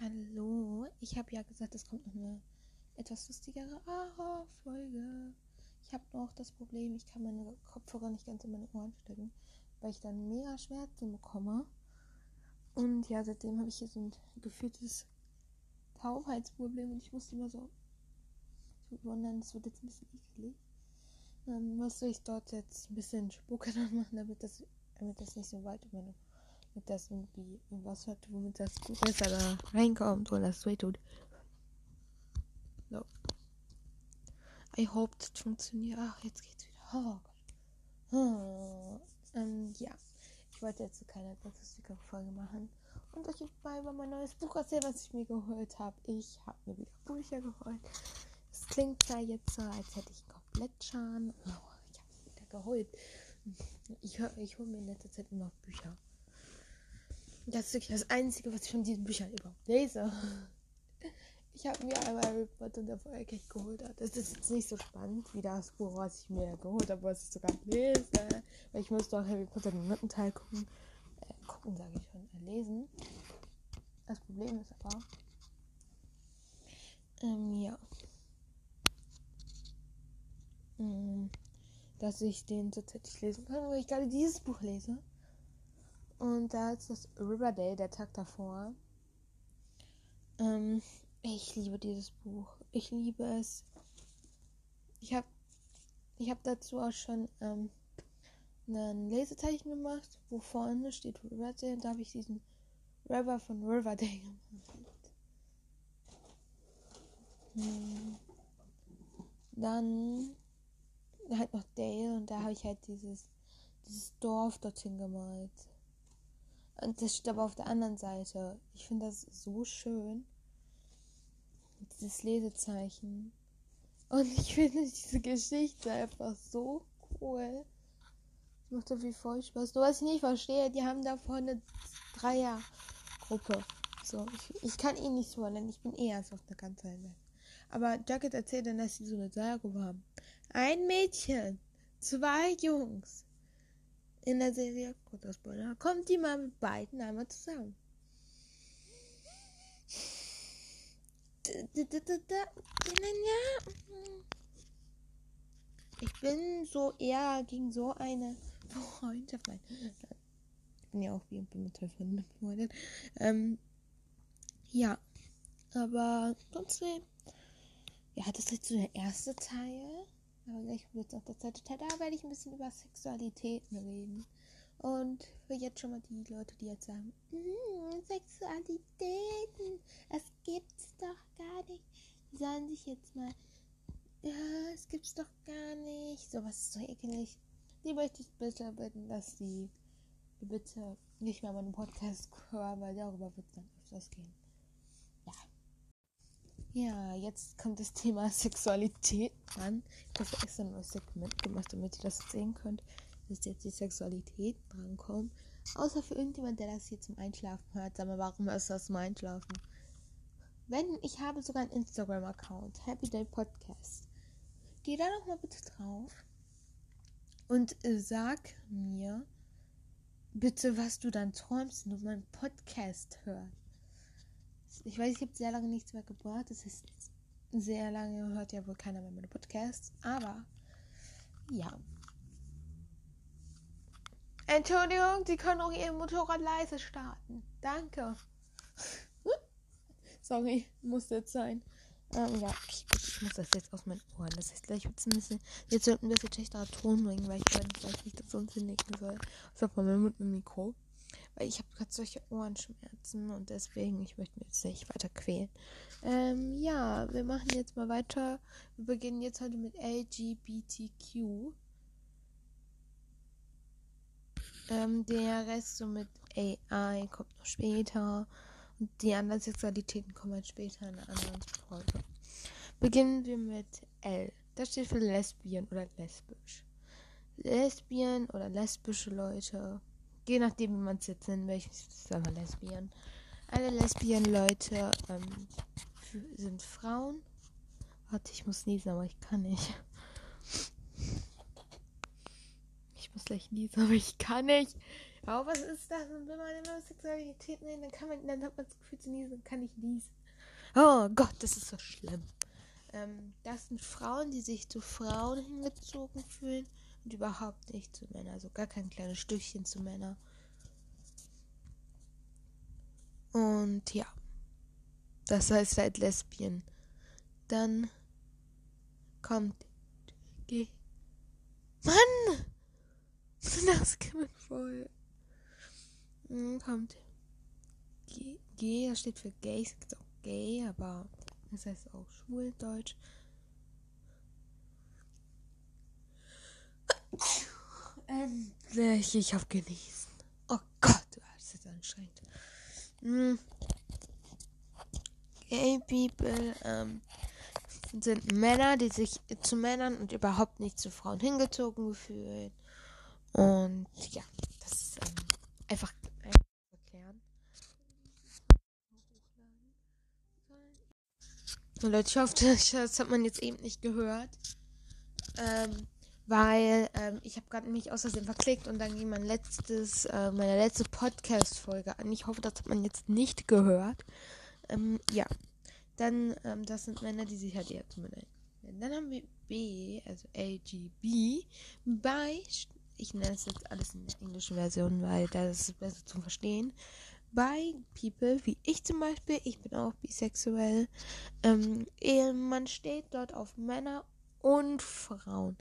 Hallo, ich habe ja gesagt, es kommt noch eine etwas lustigere Aha-Folge. Ich habe noch das Problem, ich kann meine Kopfhörer nicht ganz in meine Ohren stecken, weil ich dann mega Schmerzen bekomme. Und ja, seitdem habe ich hier so ein gefühltes Taubheitsproblem und ich musste immer so wundern, das wird jetzt ein bisschen eklig. Ähm, musste ich dort jetzt ein bisschen Spucke dran machen, damit das, damit das nicht so weit in meine das irgendwie irgendwas hat, womit das besser da reinkommt oder das wehtut. So. I hope das funktioniert. Ach, jetzt geht's wieder. Oh. Hm. Ähm, ja. Ich wollte jetzt keine Statistik-Folge machen und euch mal über mein neues Buch erzählen, was ich mir geholt habe. Ich habe mir wieder Bücher geholt. Es klingt zwar jetzt so, als hätte ich einen Komplettschaden. Oh, ich habe wieder geholt. Ich, ich hole mir in letzter Zeit immer Bücher. Das ist wirklich das Einzige, was ich von diesen Büchern überhaupt lese. Ich habe mir einmal Harry Potter und der Feuerkelch geholt. Das ist jetzt nicht so spannend wie das Buch, was ich mir geholt habe, was ich sogar lese. Weil ich müsste auch Harry Potter den dritten Teil gucken. Äh, gucken, sage ich schon. Äh, lesen. Das Problem ist aber. Ähm, ja. Ähm, dass ich den tatsächlich lesen kann, weil ich gerade dieses Buch lese. Und da ist das Riverdale, der Tag davor. Ähm, ich liebe dieses Buch. Ich liebe es. Ich habe ich hab dazu auch schon ähm, ein Lesezeichen gemacht, wo vorne steht Riverdale. Und da habe ich diesen River von Riverdale gemacht. Hm. Dann halt noch Dale und da habe ich halt dieses, dieses Dorf dorthin gemalt. Und das steht aber auf der anderen Seite. Ich finde das so schön. Dieses Lesezeichen. Und ich finde diese Geschichte einfach so cool. Das macht so viel voll Spaß. Nur was ich nicht verstehe, die haben da vorne Dreiergruppe. So, ich, ich kann ihn nicht so nennen. Ich bin eher so auf der ganzen Welt. Aber Jacket erzählt dann, dass sie so eine Dreiergruppe haben. Ein Mädchen, zwei Jungs, in der Serie, kurzer Spoiler, kommt die mal mit beiden einmal zusammen. Ich bin so eher gegen so eine Freundschaft. Nein. Ich bin ja auch wie mit Freunden befreundet. Ähm, ja. Aber trotzdem. Ja, das ist so der erste Teil. Aber gleich wird es auch der zweite Teil. Da werde ich ein bisschen über Sexualitäten reden. Und für jetzt schon mal die Leute, die jetzt sagen, mm, Sexualitäten, das gibt's doch gar nicht. Die sollen sich jetzt mal, ja, es gibt's doch gar nicht. Sowas ist so ekelig. Die möchte ich bitte bitten, dass die bitte nicht mehr meinen Podcast hören, weil darüber wird es dann öfters gehen. Ja, jetzt kommt das Thema Sexualität an. Ich habe extra ein neues Segment gemacht, damit ihr das sehen könnt, dass jetzt die Sexualität drankommt. Außer für irgendjemand, der das hier zum Einschlafen hört. Sag mal, warum ist das zum Einschlafen? Wenn, ich habe sogar einen Instagram-Account, Happy Day Podcast. Geh da doch mal bitte drauf und sag mir bitte, was du dann träumst, wenn du meinen Podcast hörst. Ich weiß, ich habe sehr lange nichts mehr gebracht. Das ist sehr lange, hört ja wohl keiner mehr meine Podcasts. Aber ja. Entschuldigung, Sie können auch Ihr Motorrad leise starten. Danke. Sorry, muss jetzt sein. Ähm, ja, ich, ich, muss das jetzt aus meinen Ohren. Das heißt, gleich wird es ein bisschen. Jetzt wird ein bisschen schlechterer Ton bringen, weil ich weiß nicht, dass sonst hinlegen soll. Außer von meinem Mikro. Weil ich habe gerade solche Ohrenschmerzen und deswegen, ich möchte mich jetzt nicht weiter quälen. Ähm, ja, wir machen jetzt mal weiter. Wir beginnen jetzt heute mit LGBTQ. Ähm, der Rest so mit AI kommt noch später. Und die anderen Sexualitäten kommen halt später in einer anderen Folge. Beginnen wir mit L. Das steht für Lesbien oder lesbisch. Lesbien oder lesbische Leute Je nachdem, wie man es jetzt nennt, welches sagen wir Lesbien. Alle Lesbien-Leute ähm, sind Frauen. Warte, ich muss niesen, aber ich kann nicht. Ich muss gleich niesen, aber ich kann nicht. Aber was ist das? Und wenn man immer Sexualität nennt, dann kann man, dann hat man das Gefühl zu niesen, kann ich niesen. Oh Gott, das ist so schlimm. Ähm, das sind Frauen, die sich zu Frauen hingezogen fühlen und überhaupt nicht zu Männern. Also gar kein kleines Stückchen zu Männern. Und ja. Das heißt halt Lesbien. Dann kommt. G. Mann! Das kommt voll. Kommt. G, das steht für gay. Es gibt auch gay, aber das heißt auch schwul Deutsch. Endlich, ich hab genießen. Oh Gott, das ist anstrengend. Hm. Gay People ähm, sind Männer, die sich zu Männern und überhaupt nicht zu Frauen hingezogen fühlen. Und ja, das ist ähm, einfach, erklären. Leute, ich hoffe, das hat man jetzt eben nicht gehört. Ähm, weil ähm, ich habe gerade mich Versehen verklickt und dann ging mein letztes, äh, meine letzte Podcast-Folge an. Ich hoffe, das hat man jetzt nicht gehört. Ähm, ja. Dann, ähm, das sind Männer, die sich halt eher zu Männern. Dann haben wir B, also AGB, bei, ich nenne es jetzt alles in der englischen Version, weil das ist besser zu verstehen. Bei People, wie ich zum Beispiel, ich bin auch bisexuell, ähm, man steht dort auf Männer und Frauen.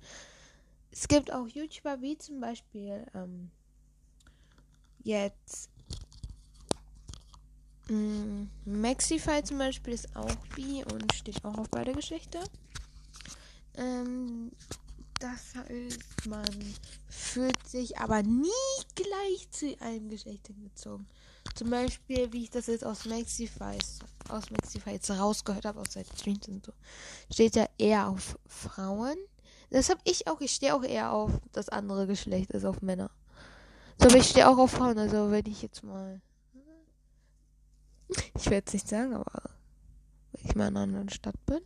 Es gibt auch YouTuber wie zum Beispiel ähm, jetzt ähm, Maxify zum Beispiel ist auch bi und steht auch auf beide Geschlechter. Ähm, das heißt, man fühlt sich aber nie gleich zu einem Geschlecht hingezogen. Zum Beispiel, wie ich das jetzt aus Maxify, aus Maxify jetzt rausgehört habe, aus seinen Streams und so, steht ja eher auf Frauen. Das habe ich auch. Ich stehe auch eher auf das andere Geschlecht als auf Männer. So, aber ich stehe auch auf Frauen. Also, wenn ich jetzt mal. Ich werde es nicht sagen, aber. Wenn ich mal in einer anderen Stadt bin.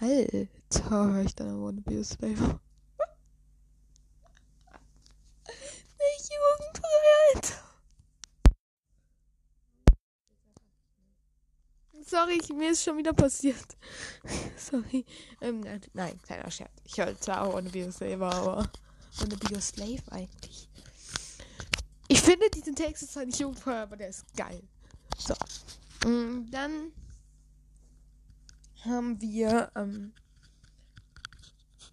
Alter, ich dann aber eine Bioslave. Nicht jugendbereit. Sorry, mir ist schon wieder passiert. Sorry. Ähm, nein, kleiner Scherz. Ich höre zwar auch ohne Bioslave, aber ohne Bioslave eigentlich. Ich finde diesen Text ist zwar nicht jugendfrei, aber der ist geil. So. Und dann haben wir, ähm,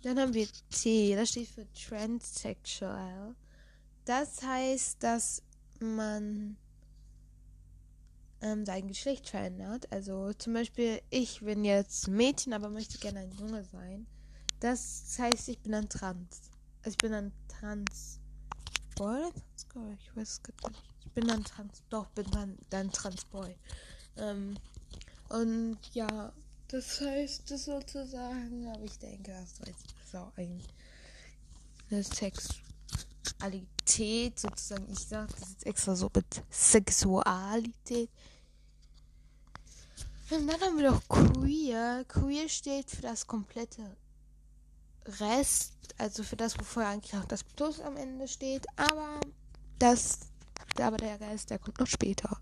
dann haben wir T, das steht für Transsexual. Das heißt, dass man ähm, sein Geschlecht verändert. Also zum Beispiel, ich bin jetzt Mädchen, aber möchte gerne ein Junge sein. Das heißt, ich bin dann trans. Also ich bin dann trans. Boy Transboy? Ich weiß es gar nicht. Ich bin dann trans. Doch, bin dann, dann Transboy. Ähm, und ja, das heißt das sozusagen, aber ich denke, das ist auch ein Sexualität sozusagen. Ich sage das jetzt extra so mit Sexualität. Und dann haben wir noch Queer. Queer steht für das komplette Rest, also für das, wofür eigentlich auch das Plus am Ende steht. Aber das, aber der Rest, der kommt noch später.